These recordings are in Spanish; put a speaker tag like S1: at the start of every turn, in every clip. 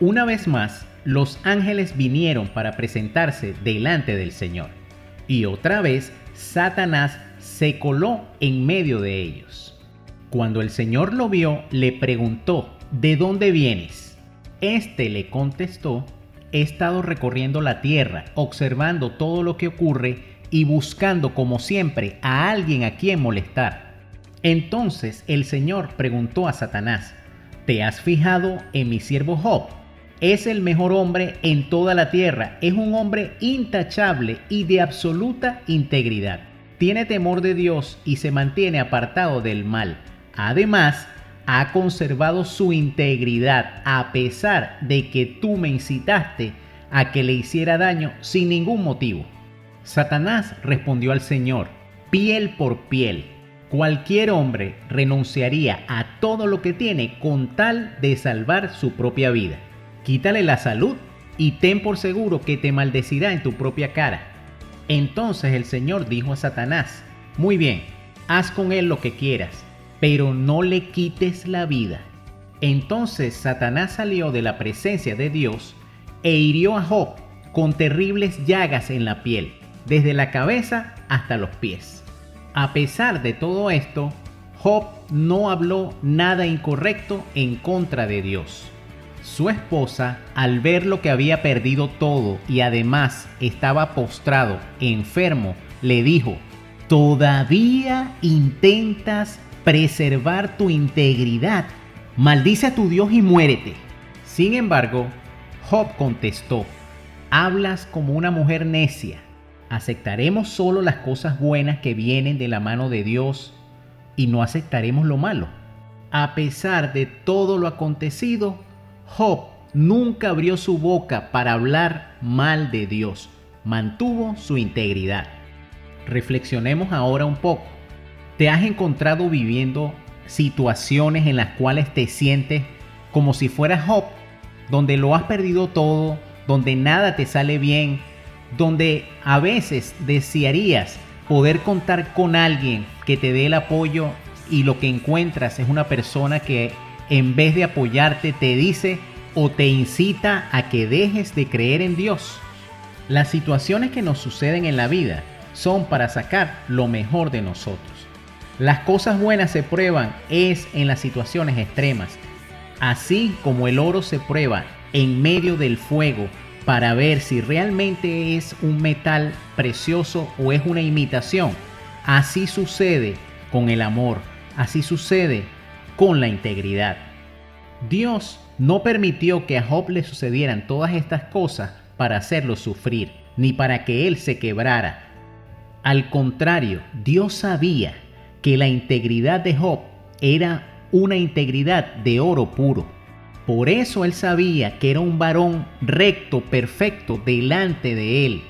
S1: Una vez más, los ángeles vinieron para presentarse delante del Señor. Y otra vez, Satanás se coló en medio de ellos. Cuando el Señor lo vio, le preguntó, ¿de dónde vienes? Este le contestó, he estado recorriendo la tierra, observando todo lo que ocurre y buscando como siempre a alguien a quien molestar. Entonces el Señor preguntó a Satanás, ¿te has fijado en mi siervo Job? Es el mejor hombre en toda la tierra. Es un hombre intachable y de absoluta integridad. Tiene temor de Dios y se mantiene apartado del mal. Además, ha conservado su integridad a pesar de que tú me incitaste a que le hiciera daño sin ningún motivo. Satanás respondió al Señor, piel por piel. Cualquier hombre renunciaría a todo lo que tiene con tal de salvar su propia vida quítale la salud y ten por seguro que te maldecirá en tu propia cara. Entonces el Señor dijo a Satanás, muy bien, haz con él lo que quieras, pero no le quites la vida. Entonces Satanás salió de la presencia de Dios e hirió a Job con terribles llagas en la piel, desde la cabeza hasta los pies. A pesar de todo esto, Job no habló nada incorrecto en contra de Dios. Su esposa, al ver lo que había perdido todo y además estaba postrado, enfermo, le dijo, ¿todavía intentas preservar tu integridad? Maldice a tu Dios y muérete. Sin embargo, Job contestó, hablas como una mujer necia. ¿Aceptaremos solo las cosas buenas que vienen de la mano de Dios y no aceptaremos lo malo? A pesar de todo lo acontecido, Job nunca abrió su boca para hablar mal de Dios, mantuvo su integridad. Reflexionemos ahora un poco. ¿Te has encontrado viviendo situaciones en las cuales te sientes como si fueras Job, donde lo has perdido todo, donde nada te sale bien, donde a veces desearías poder contar con alguien que te dé el apoyo y lo que encuentras es una persona que en vez de apoyarte te dice o te incita a que dejes de creer en Dios. Las situaciones que nos suceden en la vida son para sacar lo mejor de nosotros. Las cosas buenas se prueban es en las situaciones extremas, así como el oro se prueba en medio del fuego para ver si realmente es un metal precioso o es una imitación. Así sucede con el amor, así sucede con la integridad. Dios no permitió que a Job le sucedieran todas estas cosas para hacerlo sufrir, ni para que él se quebrara. Al contrario, Dios sabía que la integridad de Job era una integridad de oro puro. Por eso él sabía que era un varón recto, perfecto, delante de él.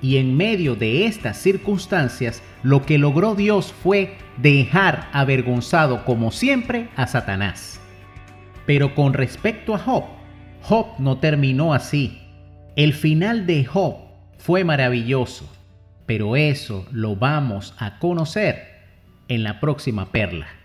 S1: Y en medio de estas circunstancias, lo que logró Dios fue dejar avergonzado como siempre a Satanás. Pero con respecto a Job, Job no terminó así. El final de Job fue maravilloso, pero eso lo vamos a conocer en la próxima perla.